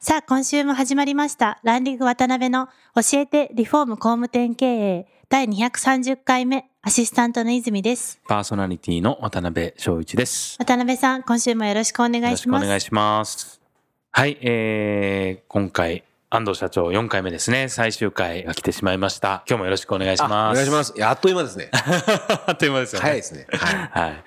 さあ今週も始まりましたランリング渡辺の教えてリフォーム工務店経営第230回目アシスタントの泉です。パーソナリティの渡辺翔一です。渡辺さん今週もよろしくお願よろしいします。くお願いします。はい、えー、今回、安藤社長4回目ですね。最終回が来てしまいました。今日もよろしくお願いしあます。お願いします。いや、あっという間ですね。あっという間ですよね。早いですね。はい。はい。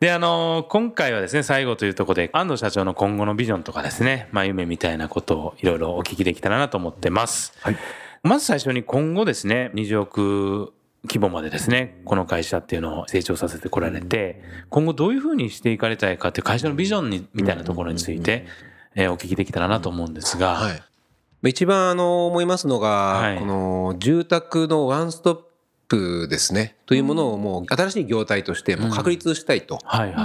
で、あのー今回はですね、最後というところで、安藤社長の今後のビジョンとかですね、まあ、夢みたいなことをいろいろお聞きできたらなと思ってます。はい。まず最初に今後ですね、20億規模までですね、この会社っていうのを成長させてこられて、今後どういうふうにしていかれたいかっていう会社のビジョンにみたいなところについて、えーお聞きできたらなと思うんですが、はい。一番、あの、思いますのが、はいこの、住宅のワンストップですね。というものをもう、新しい業態として、もう確立したいと。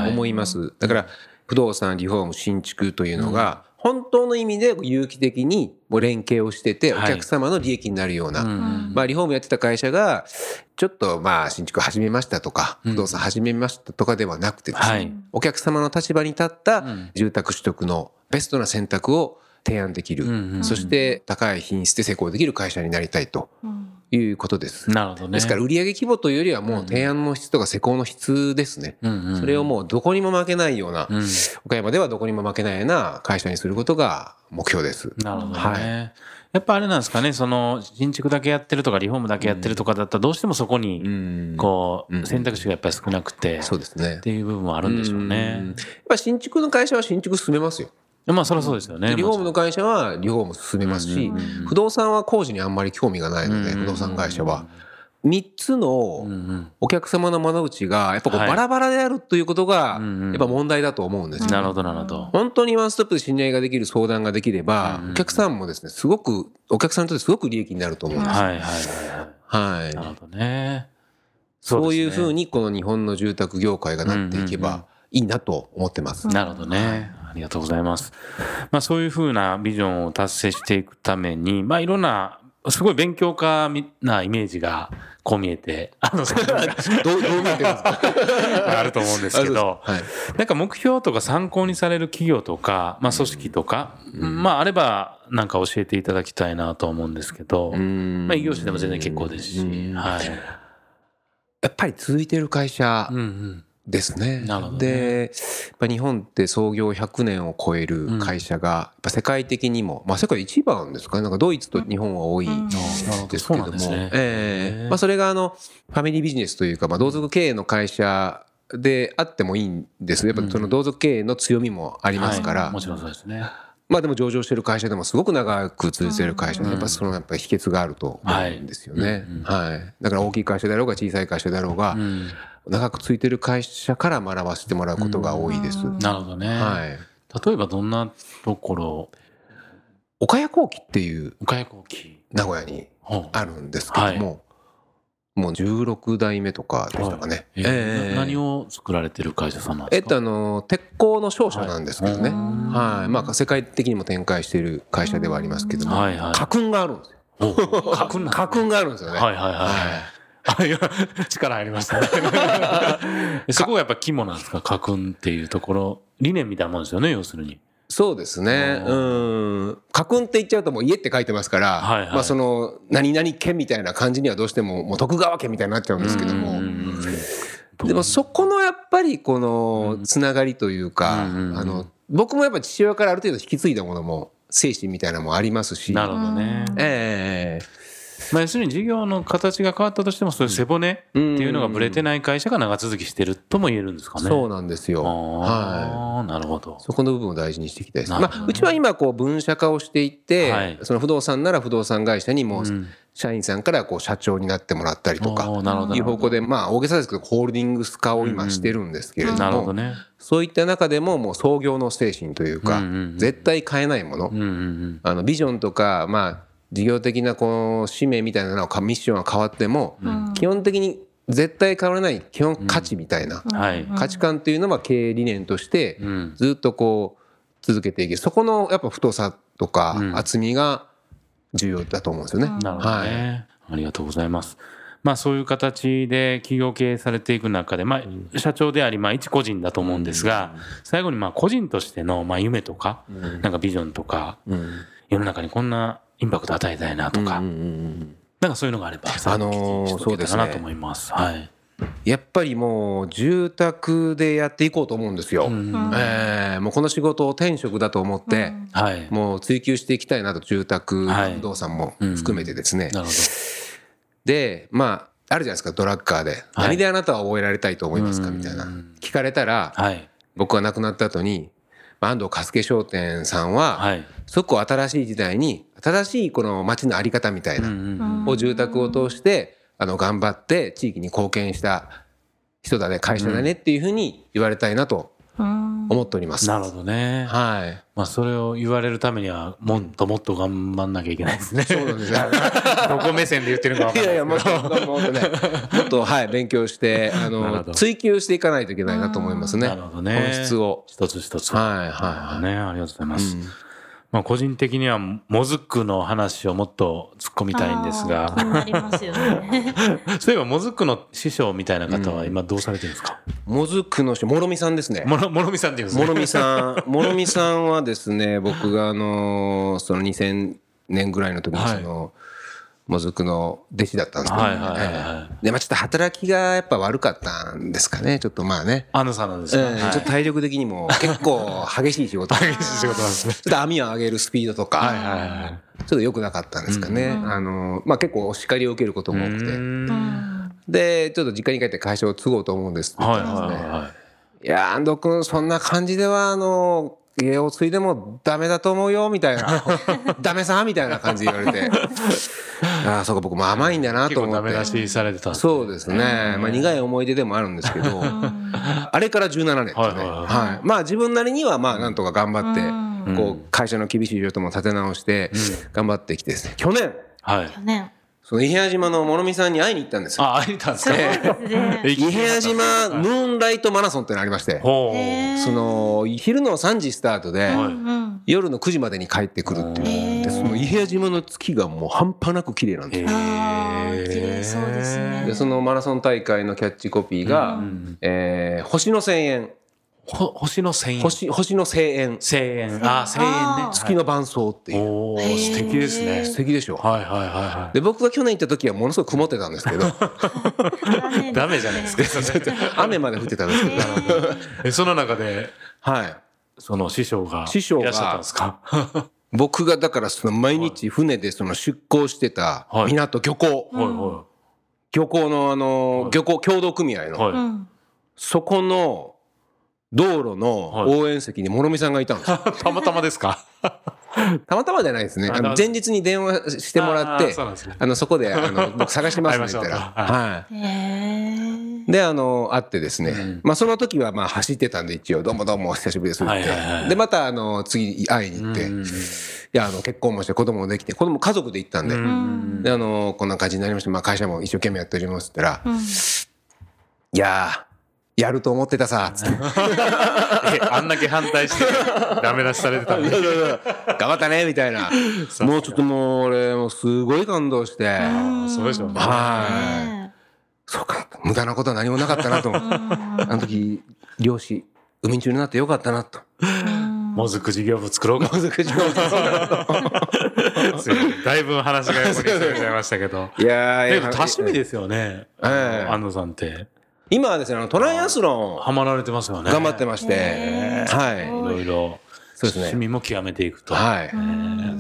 思います。だから、不動産、リフォーム、新築というのが、本当の意味で有機的にもう連携をしてて、おはい。客様の利益になるような、うん。まあ、リフォームやってた会社が、ちょっとまあ、新築始めましたとか、うん。不動産始めましたとかではなくてですね、はい。お客様の立場に立ったん。住宅取得のベストな選択を提案できる、そして高い品質で成功できる会社になりたいと。うんいうことです。なるほどね。ですから売上規模というよりはもう提案の質とか施工の質ですね。うんうんそれをもうどこにも負けないような、うん岡山ではどこにも負けないような会社にすることが目標です。なるほどね。はいやっぱあれなんですかね、その、新築だけやってるとか、リフォームだけやってるとかだったら、どうしてもそこに、んこう、うん選択肢がやっぱり少なくて、っそうですね。ていう部分はあるんでしょううんねや。っぱ新築の会社は新築進めますよ。まあ、そりゃそうですよね。リフォームの会社はリフォーム進めますし不動産は工事にあんまり興味がないので、不動産会社は。3つのお客様の窓口がやっぱこうはいバラバラであるということがやっぱ問題だと思うんですよ。なるほど、なるほど。本当にワンストップで信頼ができる相談ができればお客さんもですねすごくお客さんにとってすごく利益になると思うんです。はいはいはい。なはるほどね。い。そういうふうに。にこの日本の住宅業界がなっていけばいいなと思ってます。なるほどね。ありがとうございます。まあそういうふうなビジョンを達成していくために、まあいろんな、すごい勉強家なイメージがこう見えて、あの、どうどう見えてるんですか？あると思うんですけど、はい。なんか目標とか参考にされる企業とか、まあ組織とか、まああればなんか教えていただきたいなと思うんですけど、まあ異業種でも全然結構ですし、はい。やっぱり続いてる会社うんうん。ですね。なるほどねで、やっぱ日本って創業100年を超える会社が、やっぱ世界的にも、まあ世界一番ですかね。なんかドイツと日本は多い。ですけどもそうええまあそれがあの、ファミリービジネスというか、まあ同族経営の会社であってもいいんです。やっぱその同族経営の強みもありますから、はいもちろんそうですね。まあでも上場してる会社でもすごく長く続いてる会社で、やっぱそのやっぱり秘訣があると思うんですよね。はい。だから大きい会社だろうが小さい会社だろうが、うん。長く続いてる会社から学ばせてもらうことが多いです。なるほどね。はい。例えばどんなところ、岡谷工機っていう岡谷工機。名古屋にあるんですけども、もう16代目とかでしたかね。えええな何を作られてる会社さんなんですか？えっと、あの、鉄鋼の商社なんですけどね。はいはい。まあ、世界的にも展開している会社ではありますけども、はいはい。家訓があるんですよ。お家訓家訓があるんですよね。はいはいはい。あいや 力入りましたね。そこがやっぱ肝なんですか？家訓っていうところ。理念みたいなもんですよね、要するに。そうですね。うん。家訓って言っちゃうともう家って書いてますから、はいはいまあその、何々県みたいな感じにはどうしても、もう徳川家みたいになっちゃうんですけども、うんでもそこのやっぱりこのつながりというか、あの、僕もやっぱ父親からある程度引き継いだものも、精神みたいなのもありますし、なるほどね。ええまあ、要するに事業の形が変わったとしてもそういう背骨っていうのがぶれてない会社が長続きしてるとも言えるんですかね。そうなんですよ。はい。なるほど。そこの部分を大事にしていきたいです。まあ、うちは今こう分社化をしていって、はい、その不動産なら不動産会社にもう、社員さんからこう社長になってもらったりとかいう方向でまあ大げさですけどホールディングス化を今してるんですけれどもそういった中でももう創業の精神というか絶対変えないものあのビジョンとかまあ事業的なこの使命みたいなのミッションは変わっても基本的に絶対変わらない基本価値みたいな価値観というのは経営理念としてずっとこう続けていけそこのやっぱ太さとか厚みが重要だと思うんですよね。なるほどね、はい、ありがとうございます。まあそういう形で企業経営されていく中で、まあ社長であり、まあ一個人だと思うんですが、最後にまあ個人としてのまあ夢とか、なんかビジョンとか、世の中にこんなインパクト与えたいなとか、なんかそういうのがあれば、あのー、そうですね。と思います。はい。やっぱりもう住宅でやっていこうと思うんですよ。うん、えー、もうこの仕事を転職だと思って、うん、もう追求していきたいなと住宅不動産も含めてですね。はいうん、でまああるじゃないですかドラッカーで、はい、何であなたは覚えられたいと思いますかみたいな。聞かれたら、はい、僕が亡くなった後に安藤加助商店さんは、はい、すごく新しい時代に新しいこの街の在り方みたいな、を住宅を通してあの頑張って地域に貢献した人だね会社だねっていうふうに言われたいなと思っております。なるほどね。はい。まあそれを言われるためにはもっともっと頑張んなきゃいけないですね。そうなんですよ。どこ目線で言ってるか分かんないいやいやもっともっとね もっとはい勉強してあの追求していかないといけないなと思いますね。なるほどね。本質を一つ一つ。はいはい。ねありがとうございます。うんまあ、個人的にはもずくの話をもっと突っ込みたいんですが。そういえばもずくの師匠みたいな方は今どうされてるんですか、もずくの師匠もろみさんですね。もろもろみさんっていうんですね。もろみさんもろみさんはですね僕があのその2000年ぐらいの時にその、はいもずくの弟子だったんですけど、はいはいはい、で、まあちょっと働きがやっぱ悪かったんですかね。ちょっとまあね。あのさんなんですか、えー、ちょっと体力的にも結構激しい仕事。激しい仕事なんですね。ちょっと網を上げるスピードとか、はいはいはい、ちょっと良くなかったんですかね。うん、あの、まあ結構お叱りを受けることも多くて。で、ちょっと実家に帰って会社を継ごうと思うんですって言ったんですね。はいはいはい、いや安藤君、そんな感じでは、あの、家を継いでもダメだと思うよみたいな。ダメさみたいな感じで言われて。ああそうか僕も甘いんだなと思って。ダメ出しされてたそうですね、まあ、苦い思い出でもあるんですけど。あれから17年ですね、はい、はい、まあ自分なりにはまあなんとか頑張ってこう会社の厳しい状況も立て直して頑張ってきてですね。去年、はい、去年その伊平屋島の諸見さんに会いに行ったんですよ。あ、会いに行ったんですか。伊平屋島ムーンライトマラソンってのありまして、その昼の3時スタートで、夜の9時までに帰ってくるっていう。で、その伊平屋島の月がもう半端なく綺麗なんですよ。綺麗そうですね。で、そのマラソン大会のキャッチコピーが、えー、星の千円。ほ星の声援星星の声援声援ああ声援ね。月の伴奏っていう。おお素敵ですね。素敵でしょ？はいはいはいはい。で僕が去年行った時はものすごく曇ってたんですけど。ダメじゃないですか。雨まで降ってたんですけど。えその中ではい。その師匠が師匠がいらっしゃったんですか？僕がだからその毎日船でその出港してた港漁港、はいはい、漁港のあの漁港協同組合の、はい、そこの道路の応援席に諸見さんがいたんですよ。たまたまですか？たまたまじゃないですね。あの前日に電話してもらって、あのそこであの 僕探してますって言ったら、はい。であの会ってですね、まあその時はまあ走ってたんで一応どうもどうも久しぶりですって、でまたあの次会いに行って、いやあの結婚もして子供もできて子供家族で行ったんで、であのこんな感じになりました。まあ会社も一生懸命やっておりますって言ったら、いややると思ってたさ、つって。あんだけ反対して、ダメ出しされてた。頑張ったね、みたいな。もうちょっともう俺、もうすごい感動して。そうでしょうね。はい。そうか、無駄なことは何もなかったなと。あの時、漁師、海中になってよかったなと。もずく事業部作ろうか。もずく事業部作ろうか。だいぶ話が横にそれちゃいましたけど。いやー、多趣味ですよね。安藤さんって。今はですね、トライアスロン。ハマられてますよね。頑張ってまして。はい。いろいろ。そうですね。趣味も極めていくと。はい。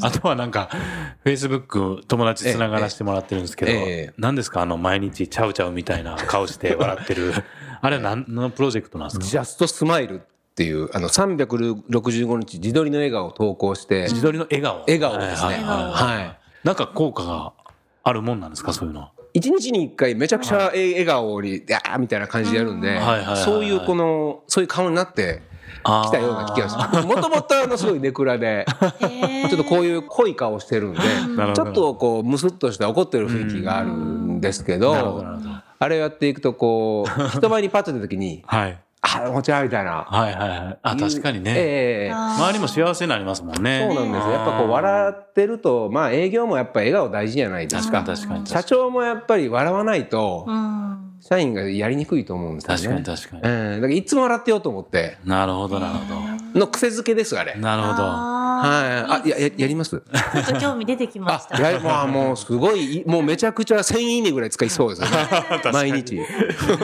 あとはなんか、フェイスブック友達つながらせてもらってるんですけど、何ですか？あの、毎日チャウチャウみたいな顔して笑ってる。あれは何のプロジェクトなんですか？ジャストスマイルっていう、あの、365日自撮りの笑顔を投稿して。自撮りの笑顔笑顔ですね。はい。なんか効果があるもんなんですか？そういうのは。一日に一回めちゃくちゃ笑顔に、あーみたいな感じでやるんで、そういうこの、そういう顔になって、来たような気がします。もともとあのすごいネクラで、ちょっとこういう濃い顔してるんで、ちょっとこうムスッとした怒ってる雰囲気があるんですけど、あれをやっていくとこう、人前にパッと出た時に、はい。あ、こんにちは、みたいな。はいはいはい。あ、確かにね。ええー、周りも幸せになりますもんね。そうなんですよ。やっぱこう、笑ってると、まあ営業もやっぱ笑顔大事じゃないですか。確かに社長もやっぱり笑わないと、社員がやりにくいと思うんですよね。確かに確かに。うん。だからいつも笑ってようと思って。なるほどなるほど。の癖づけです、あれ。なるほど。はい。あ、や、や、やります？ちょっと興味出てきました。いや、まあもうすごい、もうめちゃくちゃ1000いいねぐらい使いそうですよね。毎日。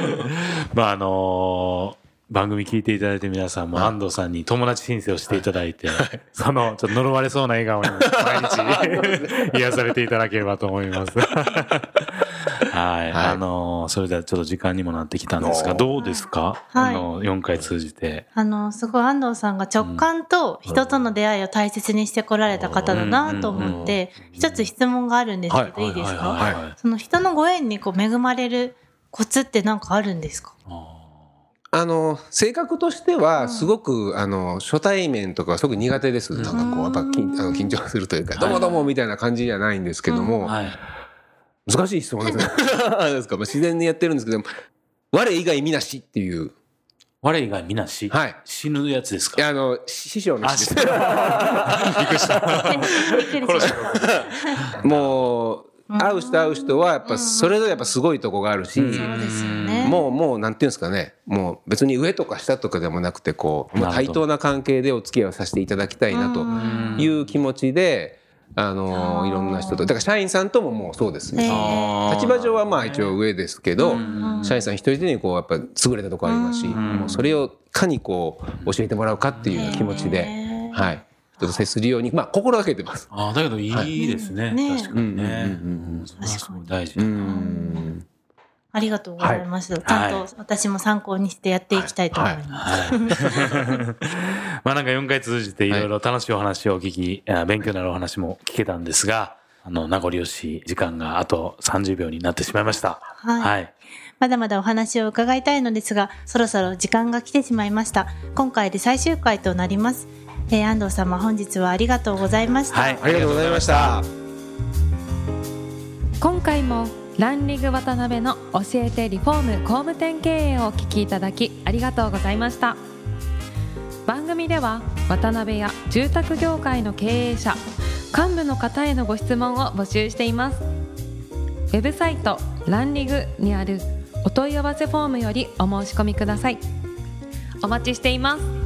まああのー番組聞いていただいて皆さんも安藤さんに友達申請をしていただいて、はい、そのちょっと呪われそうな笑顔に毎日 癒されていただければと思います。はい、あのそれではちょっと時間にもなってきたんですがどうですか、はい、あの4回通じて。あのすごい安藤さんが直感と人との出会いを大切にしてこられた方だなと思って一つ質問があるんですけどい。いですか？その人のご縁にこう恵まれるコツって何かあるんですか？あの、性格としては、すごく、あの、初対面とかすごく苦手です。なんかこう、やっぱ緊あの緊張するというか、どうもどうもみたいな感じじゃないんですけども、難しい質問ですね。ですか、まあ、自然にやってるんですけど、我以外みなしっていう。我以外みなし？はい。死ぬやつですか？あの、師匠の死です。びっくりした。もう、会う人会う人はやっぱそれぞれやっぱすごいとこがあるし、もうもうなんていうんですかね。もう別に上とか下とかでもなくてこう対等な関係でお付き合いをさせていただきたいなという気持ちで。あのいろんな人と。だから社員さんとももうそうですね。立場上はまあ一応上ですけど社員さん一人一人にこうやっぱ優れたとこありますしもうそれをいかにこう教えてもらうかっていう気持ちではいと接するように、まあ、心がけてます。ああ、だけどいいですね。はい、確かにね。確かに大事ありがとうございます。はい、ちゃんと私も参考にしてやっていきたいと思います。まあなんか4回通じていろいろ楽しいお話を聞き、勉強になるお話も聞けたんですが、あの、名残惜しい時間があと30秒になってしまいました。はい。はい、まだまだお話を伺いたいのですが、そろそろ時間が来てしまいました。今回で最終回となります。えー、安藤様本日はありがとうございました、はい、ありがとうございました。今回もランリング渡辺の教えてリフォーム工務店経営をお聞きいただきありがとうございました。番組では渡辺や住宅業界の経営者幹部の方へのご質問を募集しています。ウェブサイトランリグにあるお問い合わせフォームよりお申し込みください。お待ちしています